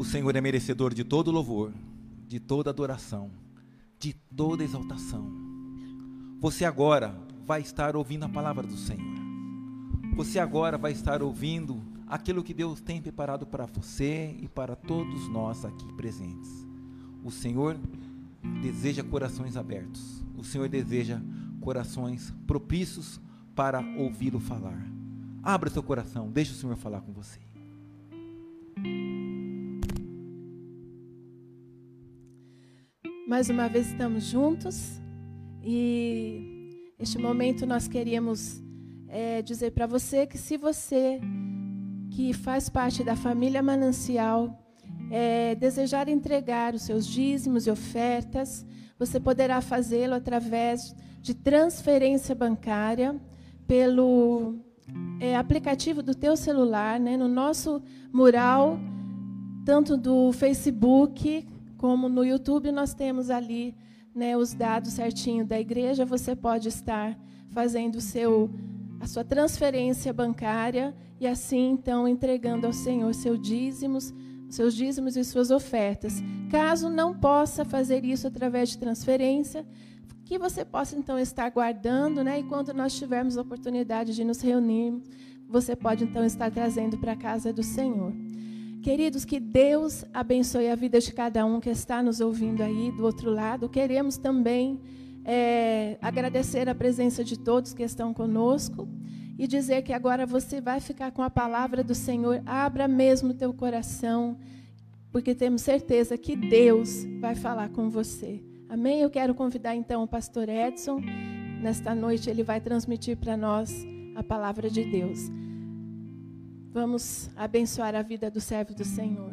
O Senhor é merecedor de todo louvor, de toda adoração, de toda exaltação. Você agora vai estar ouvindo a palavra do Senhor. Você agora vai estar ouvindo aquilo que Deus tem preparado para você e para todos nós aqui presentes. O Senhor deseja corações abertos. O Senhor deseja corações propícios para ouvi-lo falar. Abra seu coração, deixe o Senhor falar com você. Mais uma vez estamos juntos e este momento nós queríamos é, dizer para você que se você que faz parte da família Manancial é, desejar entregar os seus dízimos e ofertas, você poderá fazê-lo através de transferência bancária pelo é, aplicativo do teu celular, né, no nosso mural, tanto do Facebook como no YouTube nós temos ali né, os dados certinho da igreja, você pode estar fazendo seu, a sua transferência bancária e assim então entregando ao Senhor seu dízimos, seus dízimos e suas ofertas. Caso não possa fazer isso através de transferência, que você possa então estar guardando, né? E quando nós tivermos a oportunidade de nos reunir, você pode então estar trazendo para a casa do Senhor. Queridos, que Deus abençoe a vida de cada um que está nos ouvindo aí do outro lado. Queremos também é, agradecer a presença de todos que estão conosco e dizer que agora você vai ficar com a palavra do Senhor. Abra mesmo teu coração, porque temos certeza que Deus vai falar com você. Amém? Eu quero convidar então o pastor Edson. Nesta noite ele vai transmitir para nós a palavra de Deus. Vamos abençoar a vida do servo do Senhor.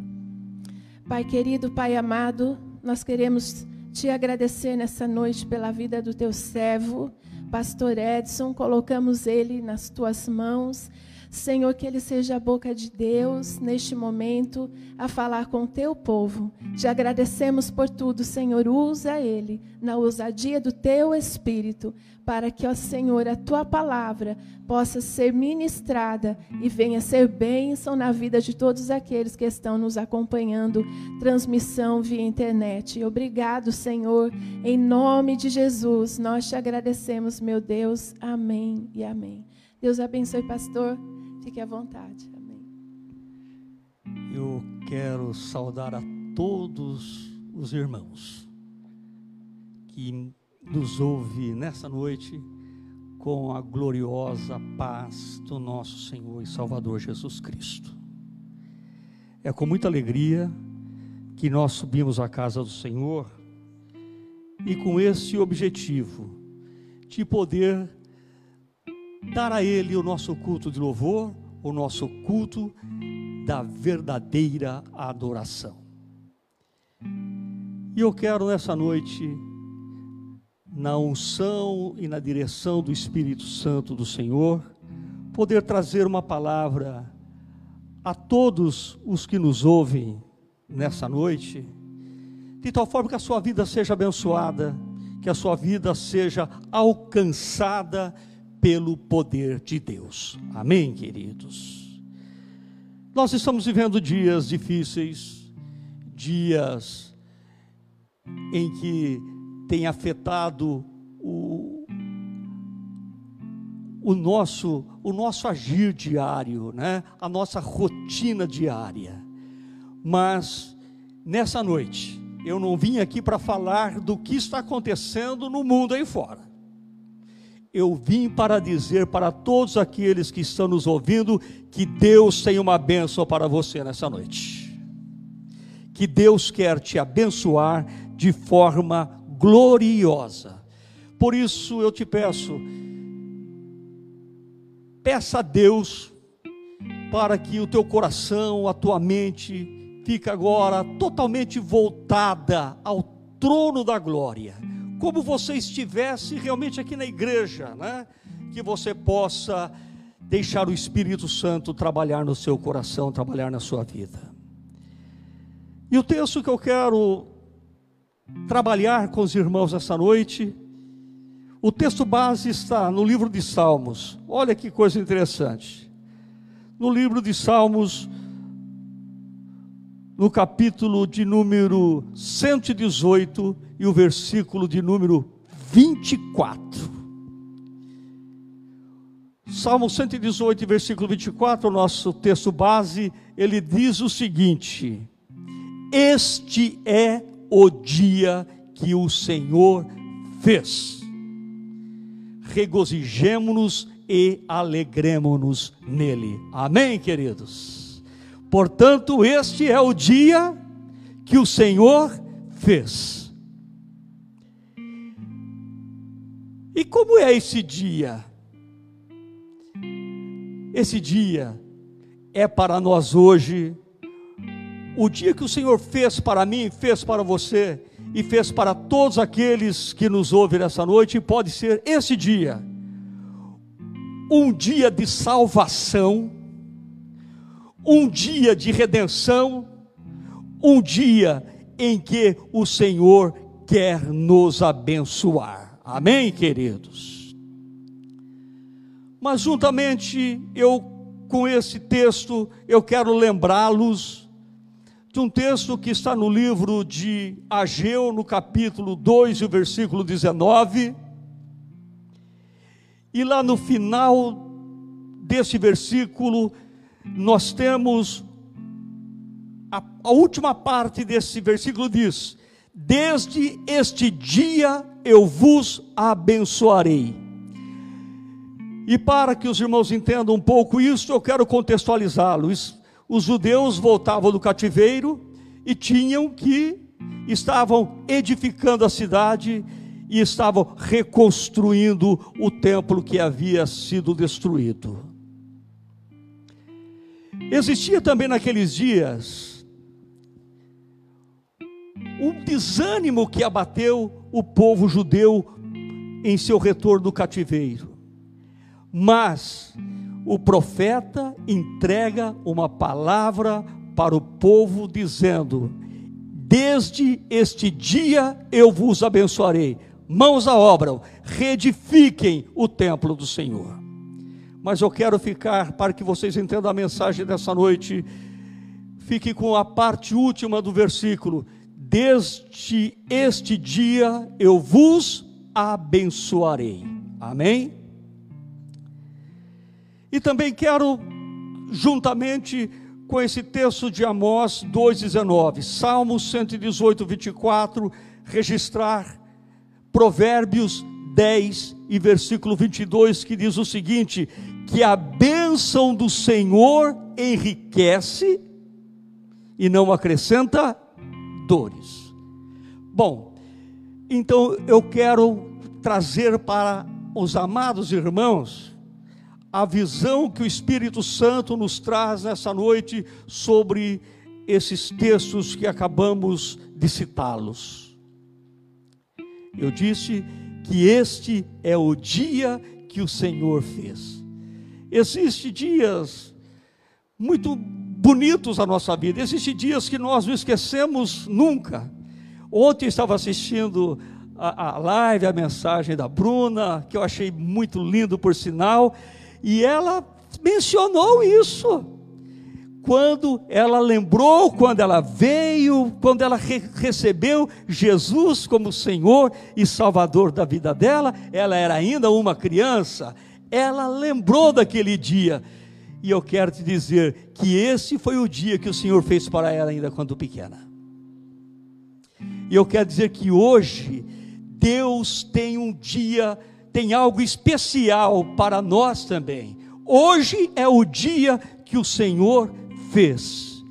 Pai querido, Pai amado, nós queremos te agradecer nessa noite pela vida do teu servo, pastor Edson. Colocamos ele nas tuas mãos. Senhor, que ele seja a boca de Deus neste momento a falar com o teu povo. Te agradecemos por tudo, Senhor. Usa ele na ousadia do teu espírito, para que, ó Senhor, a tua palavra possa ser ministrada e venha ser bênção na vida de todos aqueles que estão nos acompanhando, transmissão via internet. Obrigado, Senhor. Em nome de Jesus, nós te agradecemos, meu Deus. Amém e amém. Deus abençoe, pastor. Fique à vontade. Amém. Eu quero saudar a todos os irmãos que nos ouve nessa noite com a gloriosa paz do nosso Senhor e Salvador Jesus Cristo. É com muita alegria que nós subimos à casa do Senhor e com esse objetivo de poder dar a Ele o nosso culto de louvor, o nosso culto da verdadeira adoração. E eu quero nessa noite, na unção e na direção do Espírito Santo do Senhor, poder trazer uma palavra a todos os que nos ouvem nessa noite, de tal forma que a sua vida seja abençoada, que a sua vida seja alcançada pelo poder de Deus. Amém, queridos? Nós estamos vivendo dias difíceis, dias em que tem afetado o, o, nosso, o nosso agir diário, né? a nossa rotina diária. Mas nessa noite, eu não vim aqui para falar do que está acontecendo no mundo aí fora eu vim para dizer para todos aqueles que estão nos ouvindo que Deus tem uma bênção para você nessa noite. Que Deus quer te abençoar de forma gloriosa. Por isso eu te peço, peça a Deus para que o teu coração, a tua mente fique agora totalmente voltada ao trono da glória como você estivesse realmente aqui na igreja, né? Que você possa deixar o Espírito Santo trabalhar no seu coração, trabalhar na sua vida. E o texto que eu quero trabalhar com os irmãos essa noite, o texto base está no livro de Salmos. Olha que coisa interessante. No livro de Salmos, no capítulo de número 118 e o versículo de número 24. Salmo 118, versículo 24, o nosso texto base, ele diz o seguinte: Este é o dia que o Senhor fez. Regozijemo-nos e alegremos-nos nele. Amém, queridos? Portanto, este é o dia que o Senhor fez. E como é esse dia? Esse dia é para nós hoje, o dia que o Senhor fez para mim, fez para você e fez para todos aqueles que nos ouvem nessa noite, pode ser esse dia, um dia de salvação, um dia de redenção, um dia em que o Senhor quer nos abençoar. Amém, queridos? Mas juntamente eu com esse texto, eu quero lembrá-los de um texto que está no livro de Ageu, no capítulo 2, o versículo 19. E lá no final desse versículo, nós temos a, a última parte desse versículo diz: Desde este dia eu vos abençoarei e para que os irmãos entendam um pouco isso, eu quero contextualizá-lo. Os judeus voltavam do cativeiro e tinham que, estavam edificando a cidade e estavam reconstruindo o templo que havia sido destruído. Existia também naqueles dias um desânimo que abateu o povo judeu em seu retorno do cativeiro. Mas o profeta entrega uma palavra para o povo, dizendo: Desde este dia eu vos abençoarei. Mãos à obra, reedifiquem o templo do Senhor. Mas eu quero ficar, para que vocês entendam a mensagem dessa noite, fique com a parte última do versículo. Desde este dia eu vos abençoarei. Amém? E também quero, juntamente com esse texto de Amós 2,19, Salmo 118, 24, registrar Provérbios 10 e versículo 22, que diz o seguinte: que a bênção do Senhor enriquece e não acrescenta dores. Bom, então eu quero trazer para os amados irmãos a visão que o Espírito Santo nos traz nessa noite sobre esses textos que acabamos de citá-los. Eu disse que este é o dia que o Senhor fez. Existem dias muito bonitos na nossa vida, existem dias que nós não esquecemos nunca. Ontem estava assistindo a, a live, a mensagem da Bruna, que eu achei muito lindo por sinal, e ela mencionou isso. Quando ela lembrou, quando ela veio, quando ela re recebeu Jesus como Senhor e Salvador da vida dela, ela era ainda uma criança, ela lembrou daquele dia. E eu quero te dizer que esse foi o dia que o Senhor fez para ela ainda quando pequena. E eu quero dizer que hoje Deus tem um dia tem algo especial para nós também. Hoje é o dia que o Senhor fez.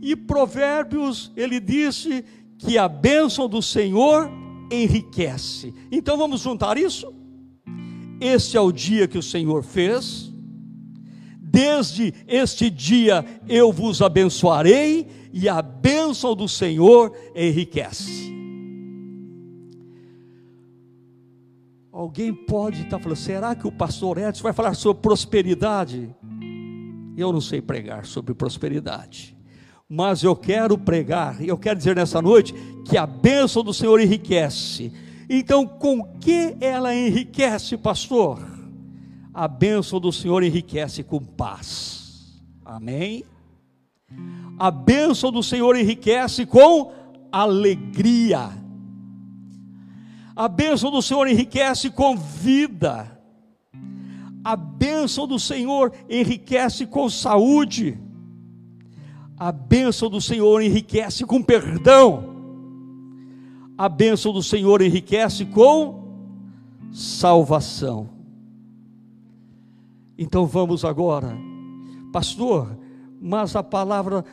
E Provérbios, ele disse que a bênção do Senhor enriquece. Então vamos juntar isso? Este é o dia que o Senhor fez. Desde este dia eu vos abençoarei, e a bênção do Senhor enriquece. Alguém pode estar falando, será que o pastor Edson vai falar sobre prosperidade? Eu não sei pregar sobre prosperidade, mas eu quero pregar, e eu quero dizer nessa noite que a bênção do Senhor enriquece. Então, com que ela enriquece, pastor? A bênção do Senhor enriquece com paz. Amém? A bênção do Senhor enriquece com alegria. A bênção do Senhor enriquece com vida. A bênção do Senhor enriquece com saúde. A bênção do Senhor enriquece com perdão. A bênção do Senhor enriquece com salvação. Então vamos agora, pastor, mas a palavra,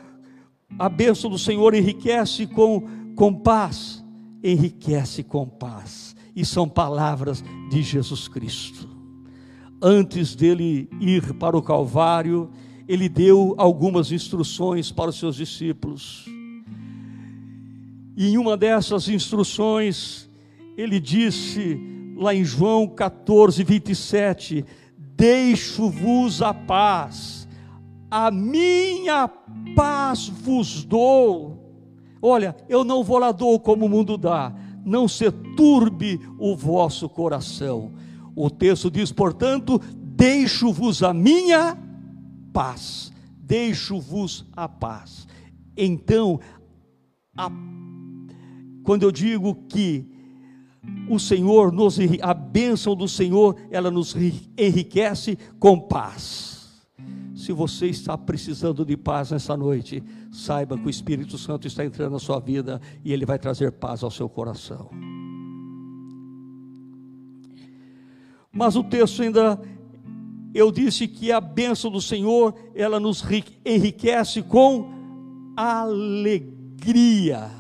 a bênção do Senhor enriquece com, com paz, enriquece com paz, e são palavras de Jesus Cristo. Antes dele ir para o Calvário, ele deu algumas instruções para os seus discípulos. E em uma dessas instruções, ele disse, lá em João 14, 27, deixo-vos a paz, a minha paz vos dou. Olha, eu não vou lá dou como o mundo dá, não se turbe o vosso coração. O texto diz, portanto, deixo-vos a minha paz, deixo-vos a paz. Então, a, quando eu digo que o Senhor nos a bênção do Senhor, ela nos enriquece com paz. Se você está precisando de paz nessa noite, saiba que o Espírito Santo está entrando na sua vida e ele vai trazer paz ao seu coração. Mas o texto ainda eu disse que a bênção do Senhor, ela nos enriquece com alegria.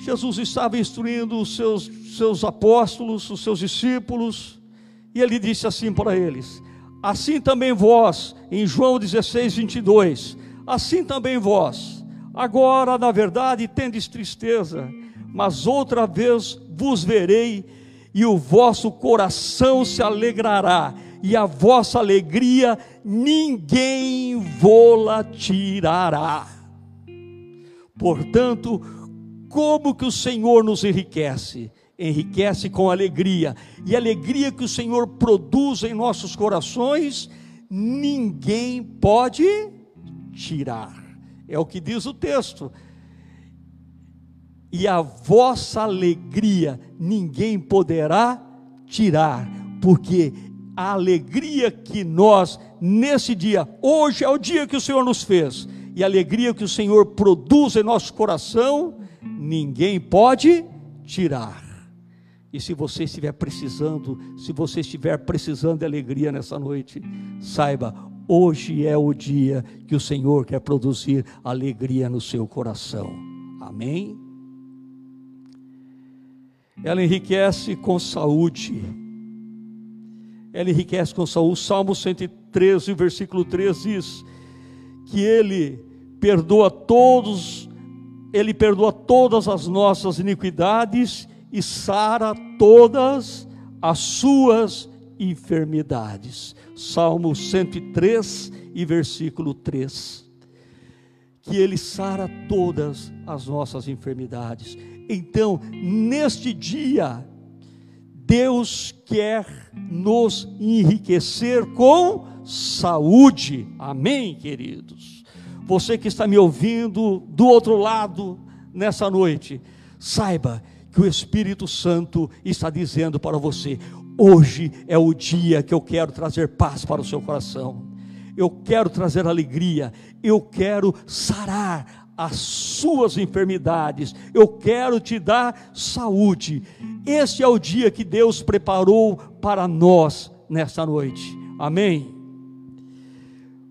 Jesus estava instruindo os seus, seus apóstolos, os seus discípulos, e ele disse assim para eles: Assim também vós, em João 16, 22, assim também vós, agora na verdade tendes tristeza, mas outra vez vos verei, e o vosso coração se alegrará, e a vossa alegria ninguém vô-la tirará. Portanto, como que o Senhor nos enriquece? Enriquece com alegria. E a alegria que o Senhor produz em nossos corações, ninguém pode tirar. É o que diz o texto. E a vossa alegria ninguém poderá tirar, porque a alegria que nós, nesse dia, hoje é o dia que o Senhor nos fez, e a alegria que o Senhor produz em nosso coração, ninguém pode tirar. E se você estiver precisando, se você estiver precisando de alegria nessa noite, saiba, hoje é o dia que o Senhor quer produzir alegria no seu coração. Amém? Ela enriquece com saúde. Ela enriquece com saúde. Salmo 113, versículo 3 diz que ele perdoa todos ele perdoa todas as nossas iniquidades e sara todas as suas enfermidades. Salmo 103 e versículo 3. Que Ele sara todas as nossas enfermidades. Então, neste dia, Deus quer nos enriquecer com saúde. Amém, queridos? Você que está me ouvindo do outro lado nessa noite, saiba que o Espírito Santo está dizendo para você: hoje é o dia que eu quero trazer paz para o seu coração, eu quero trazer alegria, eu quero sarar as suas enfermidades, eu quero te dar saúde. Este é o dia que Deus preparou para nós nesta noite. Amém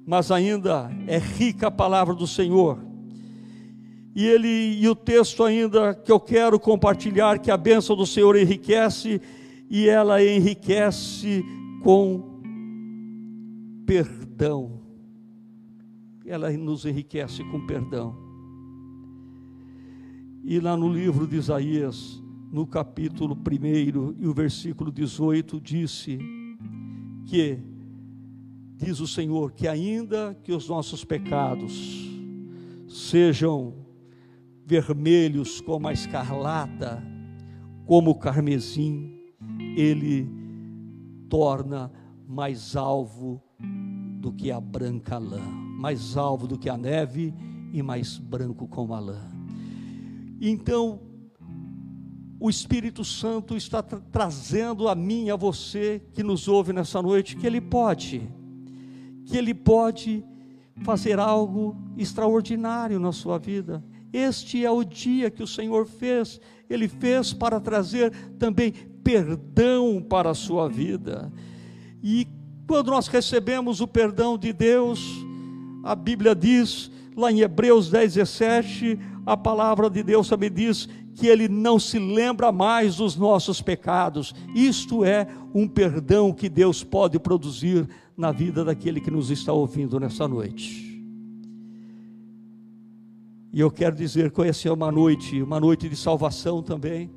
mas ainda é rica a palavra do Senhor. E ele e o texto ainda que eu quero compartilhar que a bênção do Senhor enriquece e ela enriquece com perdão. Ela nos enriquece com perdão. E lá no livro de Isaías, no capítulo 1 e o versículo 18, disse que diz o Senhor, que ainda que os nossos pecados sejam vermelhos como a escarlata, como o carmesim, ele torna mais alvo do que a branca lã, mais alvo do que a neve e mais branco como a lã. Então, o Espírito Santo está tra trazendo a mim a você que nos ouve nessa noite que Ele pode, que Ele pode fazer algo extraordinário na sua vida. Este é o dia que o Senhor fez, Ele fez para trazer também perdão para a sua vida. E quando nós recebemos o perdão de Deus, a Bíblia diz, lá em Hebreus 10, 17, a palavra de Deus também diz que Ele não se lembra mais dos nossos pecados. Isto é um perdão que Deus pode produzir na vida daquele que nos está ouvindo nessa noite. E eu quero dizer que essa é uma noite, uma noite de salvação também.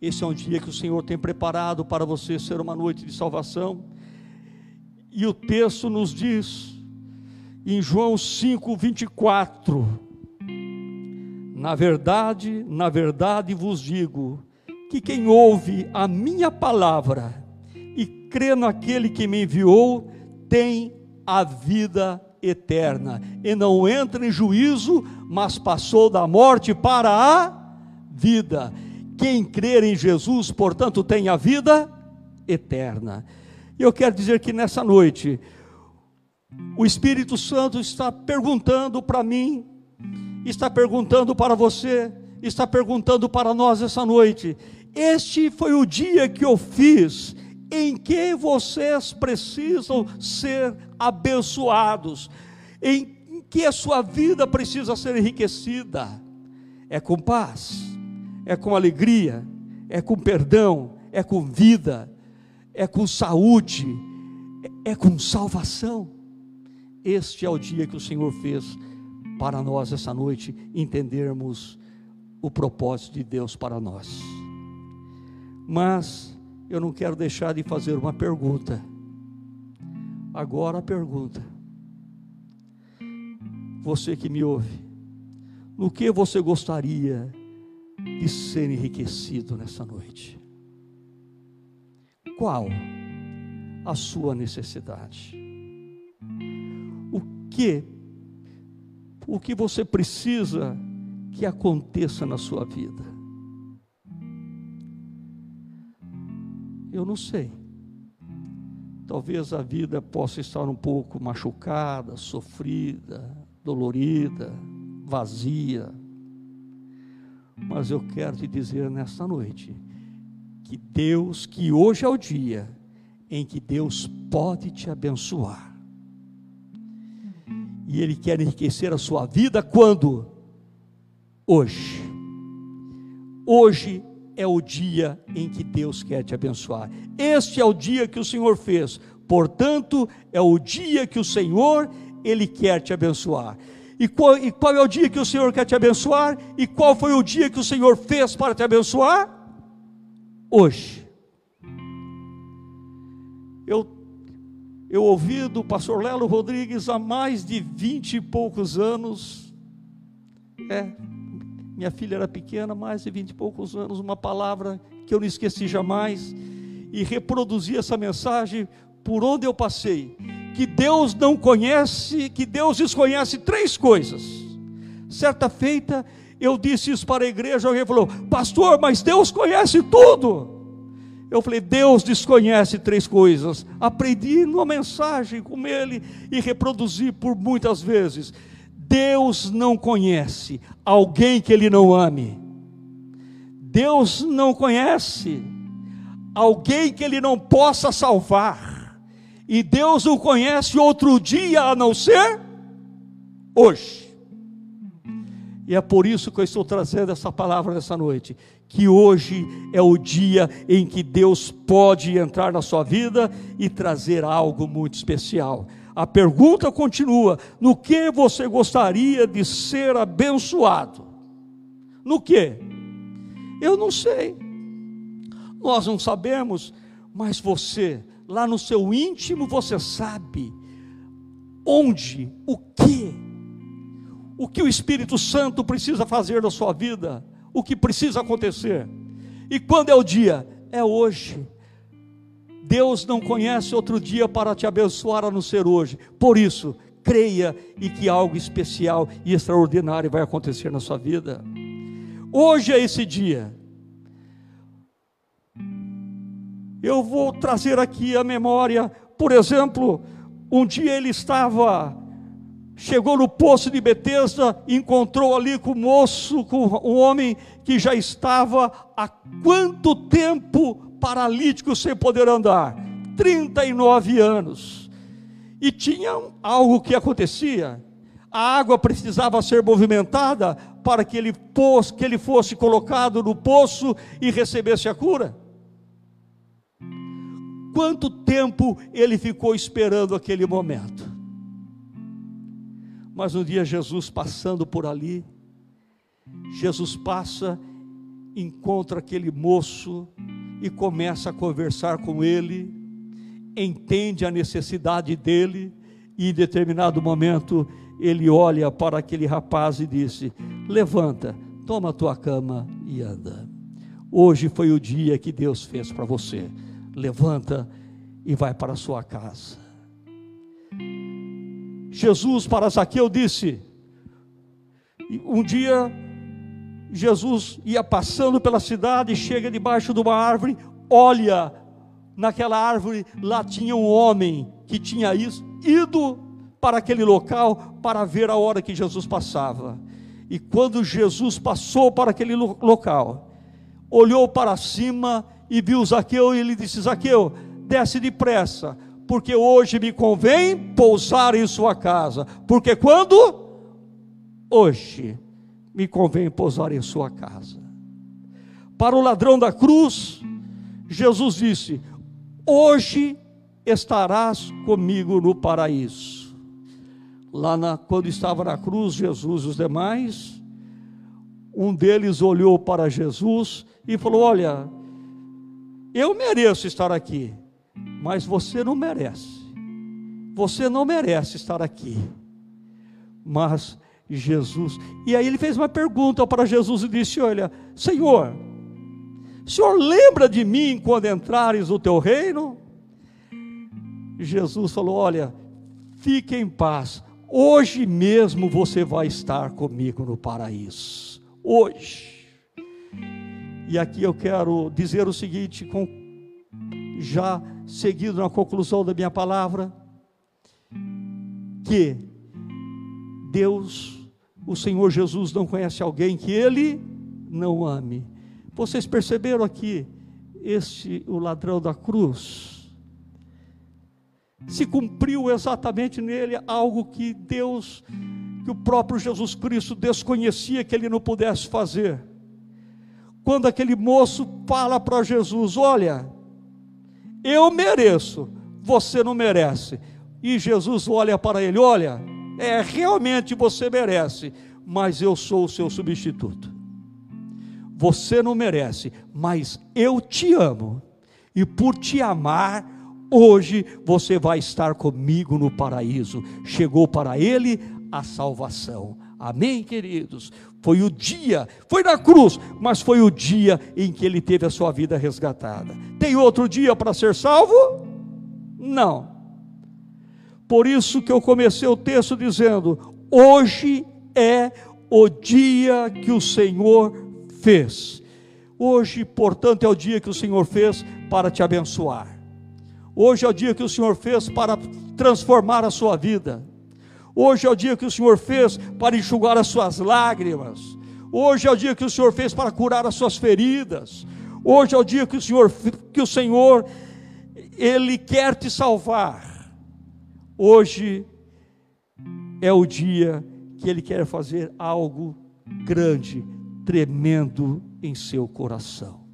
Esse é um dia que o Senhor tem preparado para você ser uma noite de salvação. E o texto nos diz, em João 5, 24: Na verdade, na verdade vos digo, que quem ouve a minha palavra e crê naquele que me enviou, tem a vida eterna, e não entra em juízo, mas passou da morte para a vida. Quem crer em Jesus, portanto, tem a vida eterna. E eu quero dizer que nessa noite, o Espírito Santo está perguntando para mim, está perguntando para você, está perguntando para nós essa noite. Este foi o dia que eu fiz em que vocês precisam ser abençoados, em que a sua vida precisa ser enriquecida. É com paz é com alegria, é com perdão, é com vida, é com saúde, é com salvação. Este é o dia que o Senhor fez para nós essa noite entendermos o propósito de Deus para nós. Mas eu não quero deixar de fazer uma pergunta. Agora a pergunta. Você que me ouve, no que você gostaria de ser enriquecido nessa noite. Qual a sua necessidade? O que o que você precisa que aconteça na sua vida? Eu não sei. Talvez a vida possa estar um pouco machucada, sofrida, dolorida, vazia mas eu quero te dizer nesta noite que Deus, que hoje é o dia em que Deus pode te abençoar. E Ele quer enriquecer a sua vida quando? Hoje. Hoje é o dia em que Deus quer te abençoar. Este é o dia que o Senhor fez. Portanto, é o dia que o Senhor ele quer te abençoar. E qual, e qual é o dia que o Senhor quer te abençoar? E qual foi o dia que o Senhor fez para te abençoar? Hoje. Eu, eu ouvi do pastor Lelo Rodrigues há mais de vinte e poucos anos. É, minha filha era pequena, mais de vinte e poucos anos, uma palavra que eu não esqueci jamais. E reproduzi essa mensagem por onde eu passei que Deus não conhece, que Deus desconhece três coisas. Certa feita, eu disse isso para a igreja, alguém falou, pastor, mas Deus conhece tudo. Eu falei, Deus desconhece três coisas. Aprendi numa mensagem com ele e reproduzi por muitas vezes. Deus não conhece alguém que ele não ame. Deus não conhece alguém que ele não possa salvar. E Deus não conhece outro dia a não ser hoje. E é por isso que eu estou trazendo essa palavra nessa noite. Que hoje é o dia em que Deus pode entrar na sua vida e trazer algo muito especial. A pergunta continua: no que você gostaria de ser abençoado? No que? Eu não sei. Nós não sabemos, mas você lá no seu íntimo você sabe onde, o que, o que o Espírito Santo precisa fazer na sua vida, o que precisa acontecer. E quando é o dia? É hoje. Deus não conhece outro dia para te abençoar a não ser hoje. Por isso, creia e que algo especial e extraordinário vai acontecer na sua vida. Hoje é esse dia. Eu vou trazer aqui a memória, por exemplo, um dia ele estava chegou no poço de Betesda, encontrou ali com o moço, com um homem que já estava há quanto tempo paralítico sem poder andar? 39 anos. E tinha algo que acontecia. A água precisava ser movimentada para que ele, que ele fosse colocado no poço e recebesse a cura. Quanto tempo ele ficou esperando aquele momento? Mas um dia Jesus passando por ali, Jesus passa, encontra aquele moço e começa a conversar com ele, entende a necessidade dele e em determinado momento ele olha para aquele rapaz e disse: Levanta, toma a tua cama e anda. Hoje foi o dia que Deus fez para você. Levanta e vai para a sua casa. Jesus para Zaqueu disse: um dia Jesus ia passando pela cidade, chega debaixo de uma árvore, olha naquela árvore, lá tinha um homem que tinha ido para aquele local para ver a hora que Jesus passava. E quando Jesus passou para aquele local, olhou para cima e viu Zaqueu e ele disse: Zaqueu, desce depressa, porque hoje me convém pousar em sua casa. Porque quando? Hoje me convém pousar em sua casa. Para o ladrão da cruz, Jesus disse: Hoje estarás comigo no paraíso. Lá na, quando estava na cruz, Jesus e os demais, um deles olhou para Jesus e falou: Olha, eu mereço estar aqui, mas você não merece. Você não merece estar aqui. Mas Jesus, e aí ele fez uma pergunta para Jesus e disse: Olha, Senhor, Senhor lembra de mim quando entrares no teu reino? Jesus falou: Olha, fique em paz, hoje mesmo você vai estar comigo no paraíso. Hoje. E aqui eu quero dizer o seguinte, com já seguido na conclusão da minha palavra, que Deus, o Senhor Jesus, não conhece alguém que Ele não ame. Vocês perceberam aqui, este, o ladrão da cruz, se cumpriu exatamente nele algo que Deus, que o próprio Jesus Cristo desconhecia que ele não pudesse fazer. Quando aquele moço fala para Jesus: Olha, eu mereço, você não merece. E Jesus olha para ele: Olha, é realmente você merece, mas eu sou o seu substituto. Você não merece, mas eu te amo, e por te amar, hoje você vai estar comigo no paraíso. Chegou para ele a salvação. Amém, queridos? Foi o dia, foi na cruz, mas foi o dia em que ele teve a sua vida resgatada. Tem outro dia para ser salvo? Não. Por isso que eu comecei o texto dizendo: hoje é o dia que o Senhor fez. Hoje, portanto, é o dia que o Senhor fez para te abençoar. Hoje é o dia que o Senhor fez para transformar a sua vida. Hoje é o dia que o Senhor fez para enxugar as suas lágrimas. Hoje é o dia que o Senhor fez para curar as suas feridas. Hoje é o dia que o Senhor que o Senhor ele quer te salvar. Hoje é o dia que ele quer fazer algo grande, tremendo em seu coração.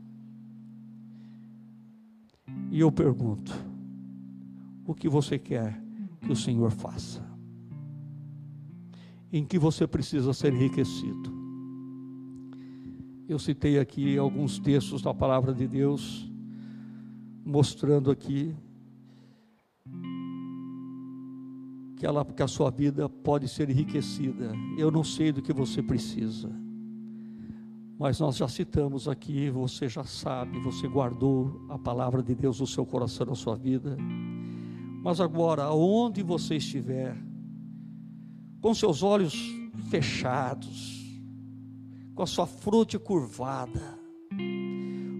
E eu pergunto: o que você quer que o Senhor faça? Em que você precisa ser enriquecido. Eu citei aqui alguns textos da palavra de Deus, mostrando aqui que, ela, que a sua vida pode ser enriquecida. Eu não sei do que você precisa, mas nós já citamos aqui, você já sabe, você guardou a palavra de Deus no seu coração, na sua vida. Mas agora, aonde você estiver, com seus olhos fechados, com a sua fronte curvada,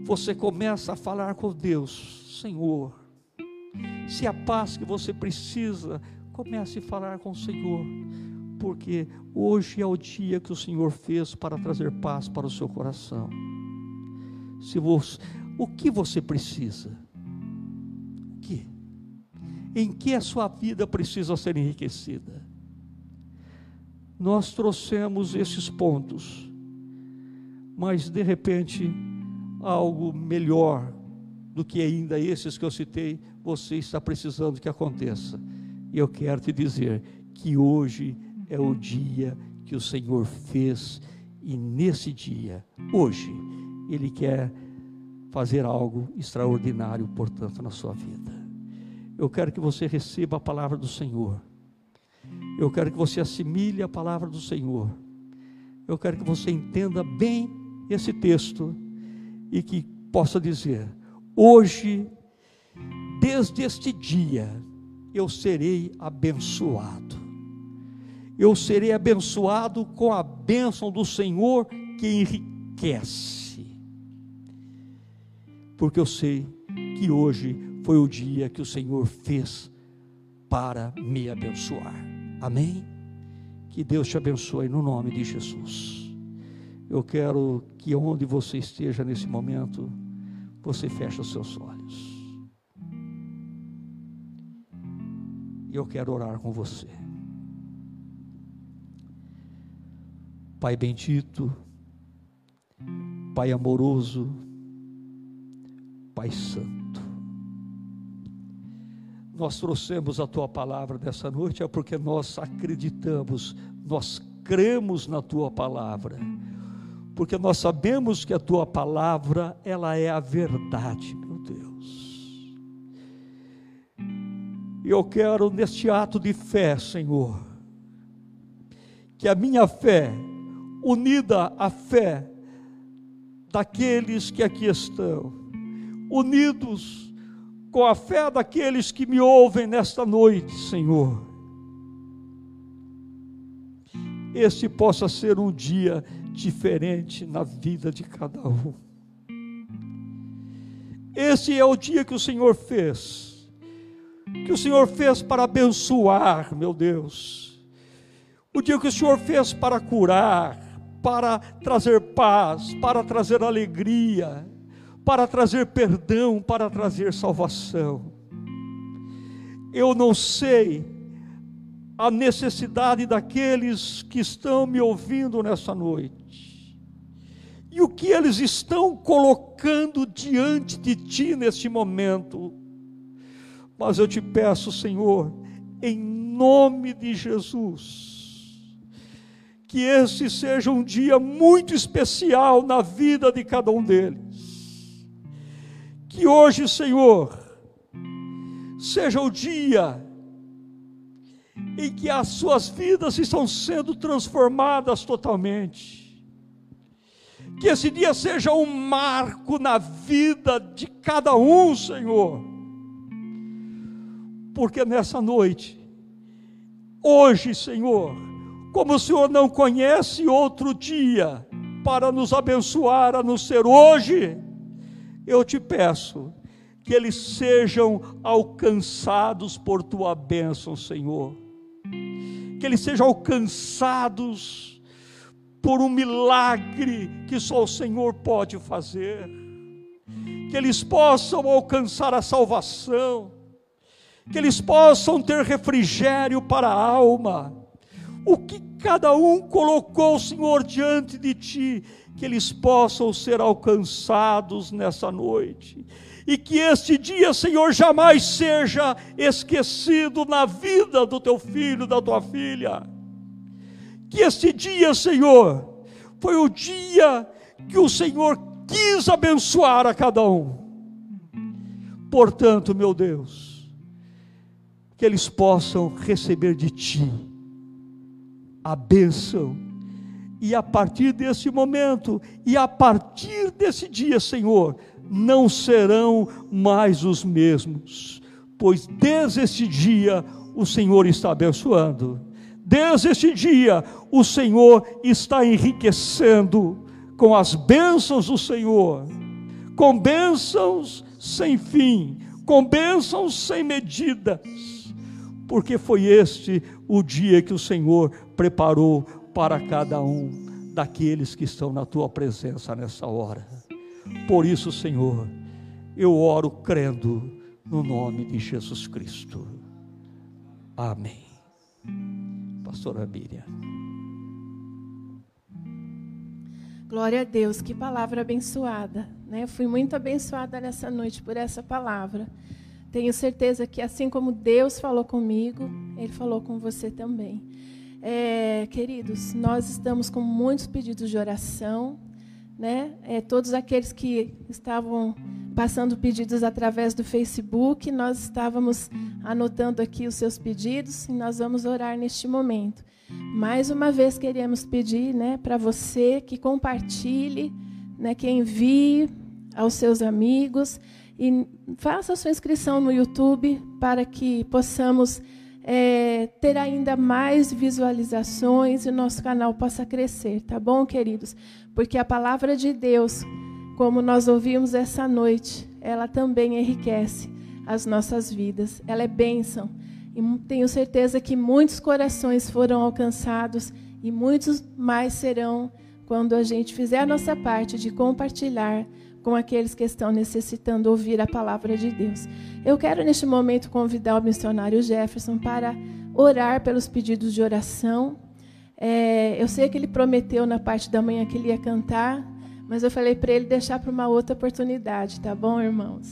você começa a falar com Deus, Senhor, se a paz que você precisa, comece a falar com o Senhor porque hoje é o dia que o Senhor fez para trazer paz para o seu coração. Se você, o que você precisa? O que? Em que a sua vida precisa ser enriquecida? Nós trouxemos esses pontos, mas de repente algo melhor do que ainda esses que eu citei, você está precisando que aconteça. E eu quero te dizer que hoje é o dia que o Senhor fez e nesse dia, hoje, Ele quer fazer algo extraordinário, portanto, na sua vida. Eu quero que você receba a palavra do Senhor. Eu quero que você assimile a palavra do Senhor. Eu quero que você entenda bem esse texto e que possa dizer: hoje, desde este dia, eu serei abençoado eu serei abençoado com a bênção do Senhor que enriquece. Porque eu sei que hoje foi o dia que o Senhor fez para me abençoar. Amém? Que Deus te abençoe no nome de Jesus. Eu quero que onde você esteja nesse momento, você feche os seus olhos. E eu quero orar com você. Pai bendito, Pai amoroso, Pai santo. Nós trouxemos a tua palavra dessa noite é porque nós acreditamos, nós cremos na tua palavra. Porque nós sabemos que a tua palavra, ela é a verdade, meu Deus. E eu quero neste ato de fé, Senhor, que a minha fé unida à fé daqueles que aqui estão, unidos com a fé daqueles que me ouvem nesta noite, Senhor. Este possa ser um dia diferente na vida de cada um. Esse é o dia que o Senhor fez, que o Senhor fez para abençoar, meu Deus, o dia que o Senhor fez para curar, para trazer paz, para trazer alegria, para trazer perdão, para trazer salvação. Eu não sei a necessidade daqueles que estão me ouvindo nessa noite. E o que eles estão colocando diante de ti neste momento. Mas eu te peço, Senhor, em nome de Jesus, que esse seja um dia muito especial na vida de cada um deles. Que hoje, Senhor, seja o dia em que as suas vidas estão sendo transformadas totalmente. Que esse dia seja um marco na vida de cada um, Senhor. Porque nessa noite, hoje, Senhor, como o Senhor não conhece outro dia para nos abençoar a não ser hoje, eu te peço que eles sejam alcançados por tua bênção, Senhor. Que eles sejam alcançados por um milagre que só o Senhor pode fazer. Que eles possam alcançar a salvação. Que eles possam ter refrigério para a alma o que cada um colocou, Senhor, diante de Ti, que eles possam ser alcançados nessa noite. E que este dia, Senhor, jamais seja esquecido na vida do teu filho, da tua filha. Que este dia, Senhor, foi o dia que o Senhor quis abençoar a cada um. Portanto, meu Deus, que eles possam receber de Ti a bênção. E a partir desse momento, e a partir desse dia, Senhor, não serão mais os mesmos, pois desde este dia o Senhor está abençoando, desde este dia o Senhor está enriquecendo com as bênçãos do Senhor, com bênçãos sem fim, com bênçãos sem medidas, porque foi este o dia que o Senhor preparou para cada um daqueles que estão na tua presença nessa hora. Por isso, Senhor, eu oro crendo no nome de Jesus Cristo. Amém. Pastora Miriam. Glória a Deus, que palavra abençoada. Né? Eu fui muito abençoada nessa noite por essa palavra. Tenho certeza que, assim como Deus falou comigo, Ele falou com você também. É, queridos, nós estamos com muitos pedidos de oração. Né? É, todos aqueles que estavam passando pedidos através do Facebook, nós estávamos anotando aqui os seus pedidos e nós vamos orar neste momento. Mais uma vez queremos pedir, né, para você que compartilhe, né, que envie aos seus amigos e faça a sua inscrição no YouTube para que possamos é, ter ainda mais visualizações e o nosso canal possa crescer, tá bom, queridos? Porque a palavra de Deus, como nós ouvimos essa noite, ela também enriquece as nossas vidas. Ela é bênção. E tenho certeza que muitos corações foram alcançados e muitos mais serão quando a gente fizer a nossa parte de compartilhar com aqueles que estão necessitando ouvir a palavra de Deus. Eu quero, neste momento, convidar o missionário Jefferson para orar pelos pedidos de oração. É, eu sei que ele prometeu na parte da manhã que ele ia cantar, mas eu falei para ele deixar para uma outra oportunidade, tá bom, irmãos?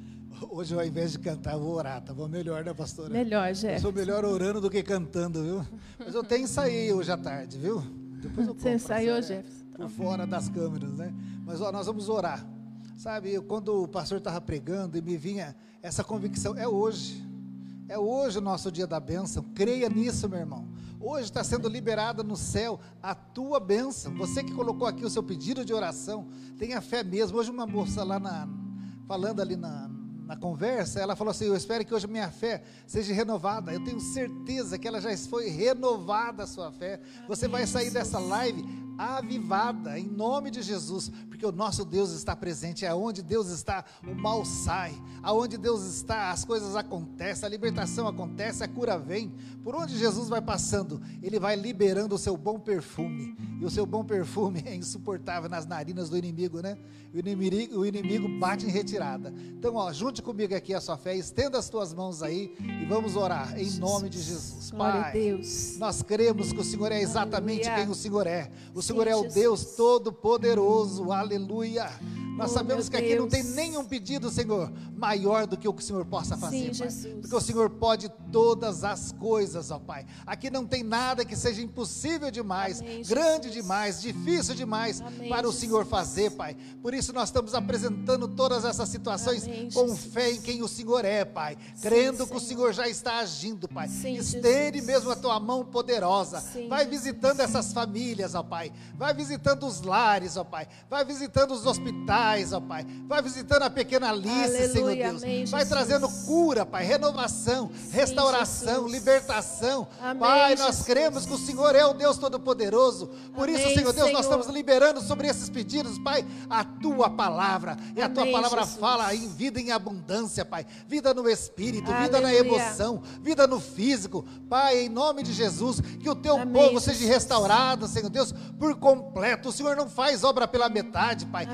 Hoje, ao invés de cantar, eu vou orar, tá bom? Melhor, né, pastora? Melhor, Jefferson. Eu sou melhor orando do que cantando, viu? Mas eu tenho ensaiei hoje à tarde, viu? Depois eu Você ensaiou, Jefferson? Por fora das câmeras, né? Mas ó, nós vamos orar. Sabe, quando o pastor estava pregando e me vinha essa convicção, é hoje. É hoje o nosso dia da bênção. Creia nisso, meu irmão. Hoje está sendo liberada no céu a tua bênção. Você que colocou aqui o seu pedido de oração, tenha fé mesmo. Hoje uma moça lá na, falando ali na, na conversa, ela falou assim: Eu espero que hoje minha fé seja renovada. Eu tenho certeza que ela já foi renovada a sua fé. Você vai sair dessa live avivada em nome de Jesus, porque o nosso Deus está presente. Aonde Deus está, o mal sai. Aonde Deus está, as coisas acontecem, a libertação acontece, a cura vem. Por onde Jesus vai passando, ele vai liberando o seu bom perfume. E o seu bom perfume é insuportável nas narinas do inimigo, né? O inimigo, o inimigo bate em retirada. Então, ó, junte comigo aqui a sua fé, estenda as tuas mãos aí e vamos orar em nome de Jesus. Pai, Deus. nós cremos que o Senhor é exatamente Aleluia. quem o Senhor é. O Senhor é o Deus Todo-Poderoso, aleluia. Nós oh, sabemos que aqui Deus. não tem nenhum pedido, Senhor, maior do que o que o Senhor possa fazer, Sim, Pai. Jesus. Porque o Senhor pode todas as coisas, ó Pai. Aqui não tem nada que seja impossível demais, Amém, grande Jesus. demais, difícil demais Amém, para o Jesus. Senhor fazer, Pai. Por isso nós estamos apresentando todas essas situações Amém, com Jesus. fé em quem o Senhor é, Pai. Sim, crendo Senhor. que o Senhor já está agindo, Pai. Sim, Estende mesmo a tua mão poderosa. Sim, Vai visitando essas famílias, ó Pai. Vai visitando os lares, ó Pai. Vai visitando os hospitais, ó Pai. Vai visitando a pequena Alice, Aleluia, Senhor Deus. Amém, Vai trazendo cura, Pai, renovação, Sim, restauração, Jesus. libertação. Amém, Pai, nós Jesus. cremos que o Senhor é o Deus Todo-Poderoso. Por Amém, isso, Senhor Deus, Senhor. nós estamos liberando sobre esses pedidos, Pai, a tua palavra. E a tua palavra Jesus. fala em vida em abundância, Pai. Vida no espírito, Aleluia. vida na emoção, vida no físico. Pai, em nome de Jesus, que o teu povo seja restaurado, Senhor Deus, por completo. O Senhor não faz obra pela metade, Pai.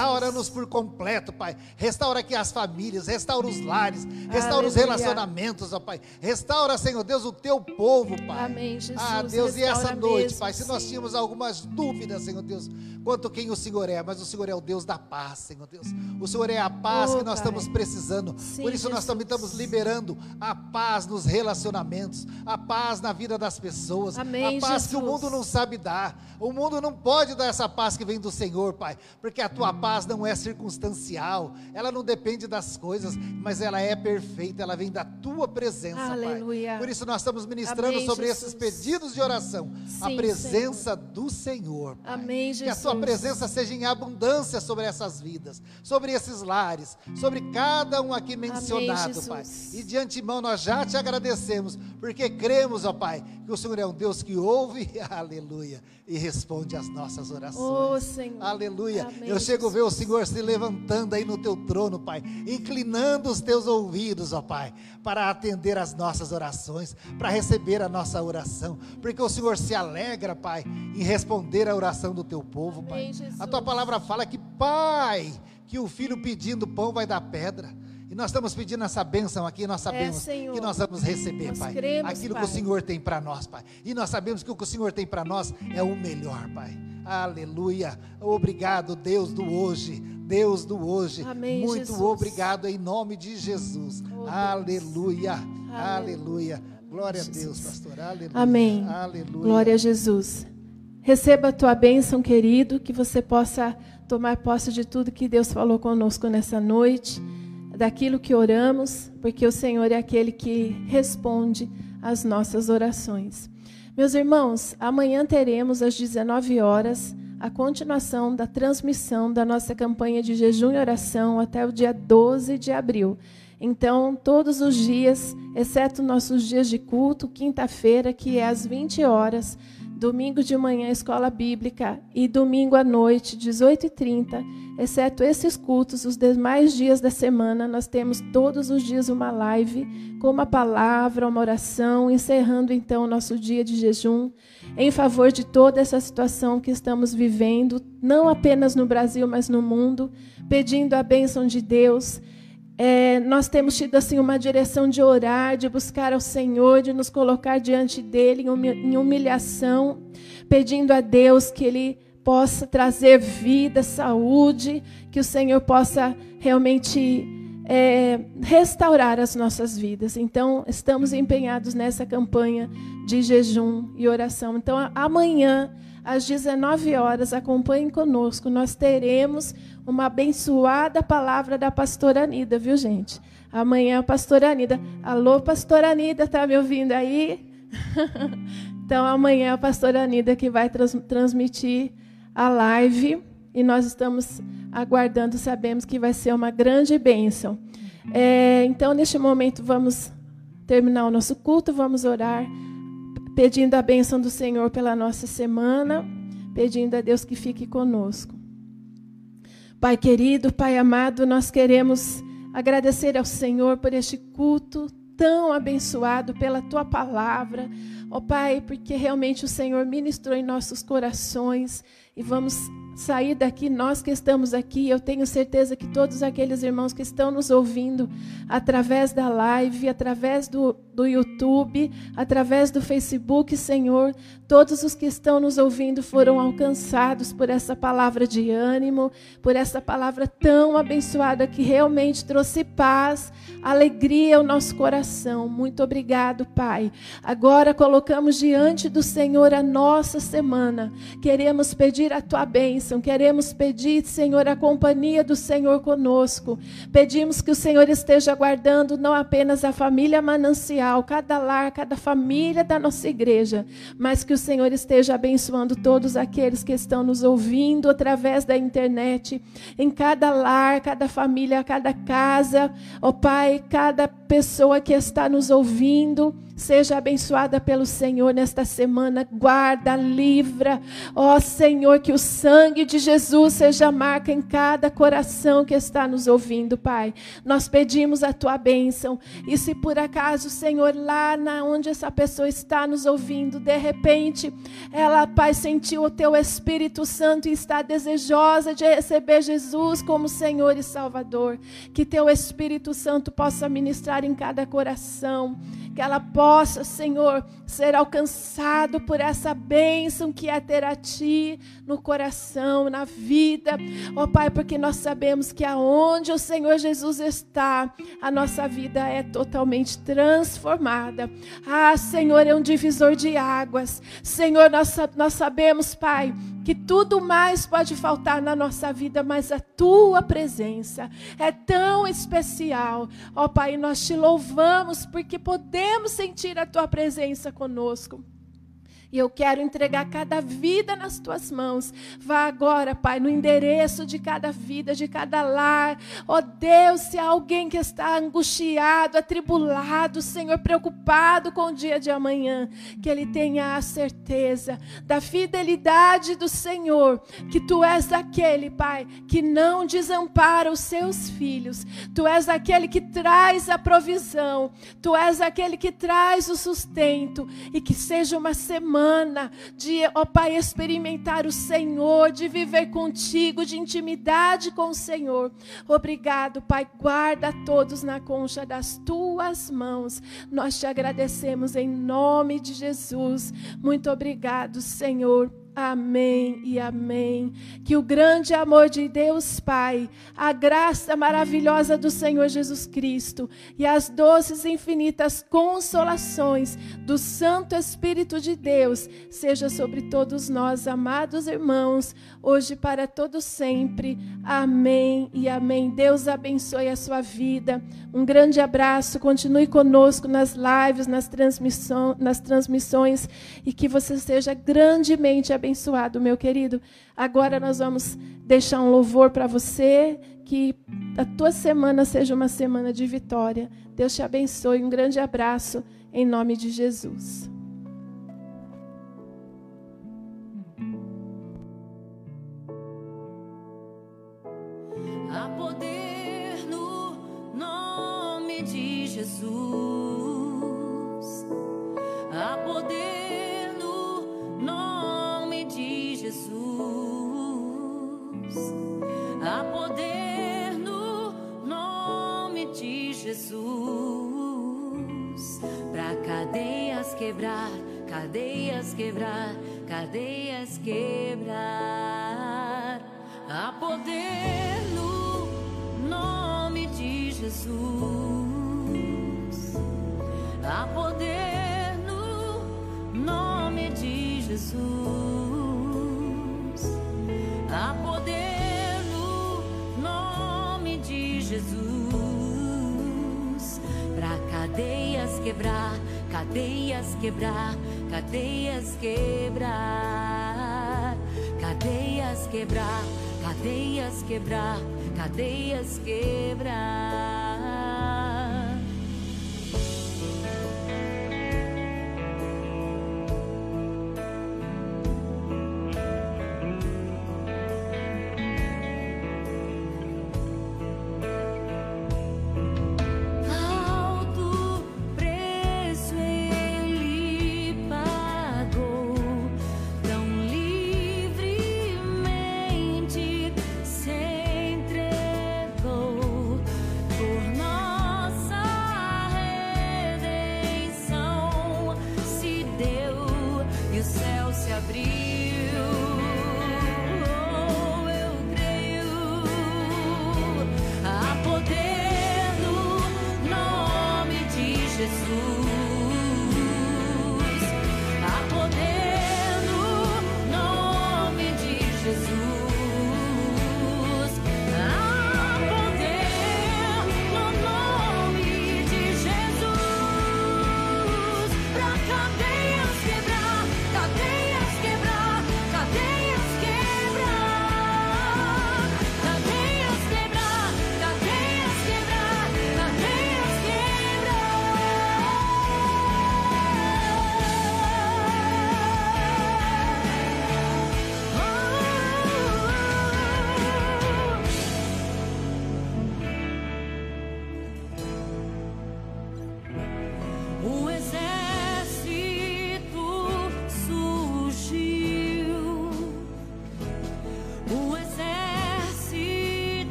Restaura-nos por completo, Pai. Restaura aqui as famílias, restaura os lares, restaura Aleluia. os relacionamentos, ó Pai. Restaura, Senhor Deus, o teu povo, Pai. Amém, Jesus. Ah, Deus, e essa noite, mesmo, Pai, se nós tínhamos algumas dúvidas, Senhor Deus, quanto quem o Senhor é, mas o Senhor é o Deus da paz, Senhor Deus. O Senhor é a paz oh, que nós pai. estamos precisando. Sim, Por isso Jesus. nós também estamos liberando a paz nos relacionamentos, a paz na vida das pessoas, Amém, a paz Jesus. que o mundo não sabe dar. O mundo não pode dar essa paz que vem do Senhor, Pai, porque a tua paz paz não é circunstancial, ela não depende das coisas, mas ela é perfeita, ela vem da tua presença, Aleluia. Pai. Por isso nós estamos ministrando Amém, sobre Jesus. esses pedidos de oração, Sim, a presença Senhor. do Senhor. Pai. Amém, Jesus. Que a tua presença seja em abundância sobre essas vidas, sobre esses lares, sobre cada um aqui mencionado, Amém, Pai. E de antemão nós já te agradecemos, porque cremos, ó Pai, que o Senhor é um Deus que ouve, aleluia, e responde às nossas orações. Oh, Senhor. Aleluia. Amém, Eu chego a ver o Senhor se levantando aí no teu trono, Pai, inclinando os teus ouvidos, ó Pai, para atender as nossas orações, para receber a nossa oração, porque o Senhor se alegra, Pai, em responder a oração do teu povo, Pai. Amém, a tua palavra fala que, Pai, que o filho pedindo pão vai dar pedra. E nós estamos pedindo essa bênção aqui, nós sabemos é, que nós vamos receber, nós Pai. Cremos, aquilo pai. que o Senhor tem para nós, Pai. E nós sabemos que o que o Senhor tem para nós é o melhor, Pai. Aleluia. Obrigado, Deus do hoje. Deus do hoje. Amém, Muito Jesus. obrigado em nome de Jesus. Oh, Aleluia. Aleluia. Aleluia. Glória Jesus. a Deus, pastor. Aleluia. Amém. Aleluia. Glória a Jesus. Receba a tua bênção, querido, que você possa tomar posse de tudo que Deus falou conosco nessa noite daquilo que oramos, porque o Senhor é aquele que responde às nossas orações. Meus irmãos, amanhã teremos às 19 horas a continuação da transmissão da nossa campanha de jejum e oração até o dia 12 de abril. Então, todos os dias, exceto nossos dias de culto, quinta-feira, que é às 20 horas, domingo de manhã, escola bíblica, e domingo à noite, 18h30, exceto esses cultos, os demais dias da semana, nós temos todos os dias uma live com uma palavra, uma oração, encerrando então o nosso dia de jejum, em favor de toda essa situação que estamos vivendo, não apenas no Brasil, mas no mundo, pedindo a bênção de Deus é, nós temos tido assim uma direção de orar, de buscar ao Senhor, de nos colocar diante dele em humilhação, pedindo a Deus que Ele possa trazer vida, saúde, que o Senhor possa realmente é, restaurar as nossas vidas. Então, estamos empenhados nessa campanha de jejum e oração. Então, amanhã às 19 horas, acompanhem conosco. Nós teremos uma abençoada palavra da pastora Anida, viu, gente? Amanhã a pastora Anida. Alô, pastora Anida, tá me ouvindo aí? então, amanhã a pastora Anida que vai trans transmitir a live e nós estamos aguardando, sabemos que vai ser uma grande bênção. É, então, neste momento, vamos terminar o nosso culto, vamos orar pedindo a bênção do Senhor pela nossa semana, pedindo a Deus que fique conosco. Pai querido, Pai amado, nós queremos agradecer ao Senhor por este culto tão abençoado pela tua palavra. Ó oh, Pai, porque realmente o Senhor ministrou em nossos corações e vamos sair daqui, nós que estamos aqui, eu tenho certeza que todos aqueles irmãos que estão nos ouvindo através da live, através do, do YouTube, através do Facebook, Senhor, todos os que estão nos ouvindo foram alcançados por essa palavra de ânimo, por essa palavra tão abençoada que realmente trouxe paz, alegria ao nosso coração. Muito obrigado, Pai. Agora colocamos diante do Senhor a nossa semana. Queremos pedir a tua bênção, queremos pedir, Senhor, a companhia do Senhor conosco. Pedimos que o Senhor esteja guardando não apenas a família manancial, cada lar, cada família da nossa igreja, mas que o Senhor esteja abençoando todos aqueles que estão nos ouvindo através da internet, em cada lar, cada família, cada casa. Ó Pai, cada pessoa que está nos ouvindo, seja abençoada pelo Senhor nesta semana. Guarda, livra. Ó oh, Senhor, que o sangue de Jesus seja marca em cada coração que está nos ouvindo, Pai. Nós pedimos a tua bênção. E se por acaso, Senhor, lá na onde essa pessoa está nos ouvindo, de repente, ela, Pai, sentiu o teu Espírito Santo e está desejosa de receber Jesus como Senhor e Salvador, que teu Espírito Santo possa ministrar em cada coração, que ela possa, Senhor, ser alcançado por essa bênção que é ter a Ti no coração, na vida. Ó oh, Pai, porque nós sabemos que aonde o Senhor Jesus está, a nossa vida é totalmente transformada. Ah, Senhor, é um divisor de águas. Senhor, nós, nós sabemos, Pai, que tudo mais pode faltar na nossa vida, mas a tua presença é tão especial. Ó Pai, nós te louvamos porque podemos sentir a tua presença conosco. E eu quero entregar cada vida nas tuas mãos. Vá agora, Pai, no endereço de cada vida, de cada lar. Ó oh, Deus, se há alguém que está angustiado, atribulado, Senhor, preocupado com o dia de amanhã, que ele tenha a certeza da fidelidade do Senhor, que tu és aquele, Pai, que não desampara os seus filhos. Tu és aquele que traz a provisão. Tu és aquele que traz o sustento e que seja uma semana semana de, ó Pai, experimentar o Senhor, de viver contigo, de intimidade com o Senhor. Obrigado, Pai. Guarda todos na concha das tuas mãos. Nós te agradecemos em nome de Jesus. Muito obrigado, Senhor Amém e amém. Que o grande amor de Deus Pai, a graça maravilhosa do Senhor Jesus Cristo e as doces e infinitas consolações do Santo Espírito de Deus seja sobre todos nós, amados irmãos, hoje para todo sempre. Amém e amém. Deus abençoe a sua vida. Um grande abraço. Continue conosco nas lives, nas, transmissões, nas transmissões e que você seja grandemente abençoado, meu querido. Agora nós vamos deixar um louvor para você, que a tua semana seja uma semana de vitória. Deus te abençoe. Um grande abraço em nome de Jesus. Quebrar, cadeias quebrar, cadeias quebrar. Há poder no nome de Jesus. Há poder no nome de Jesus. Há poder no nome de Jesus. Para cadeias quebrar cadeias quebrar, cadeias quebrar, cadeias quebrar, cadeias quebrar, cadeias quebrar.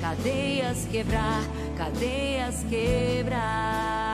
Cadeias quebrar, cadeias quebrar.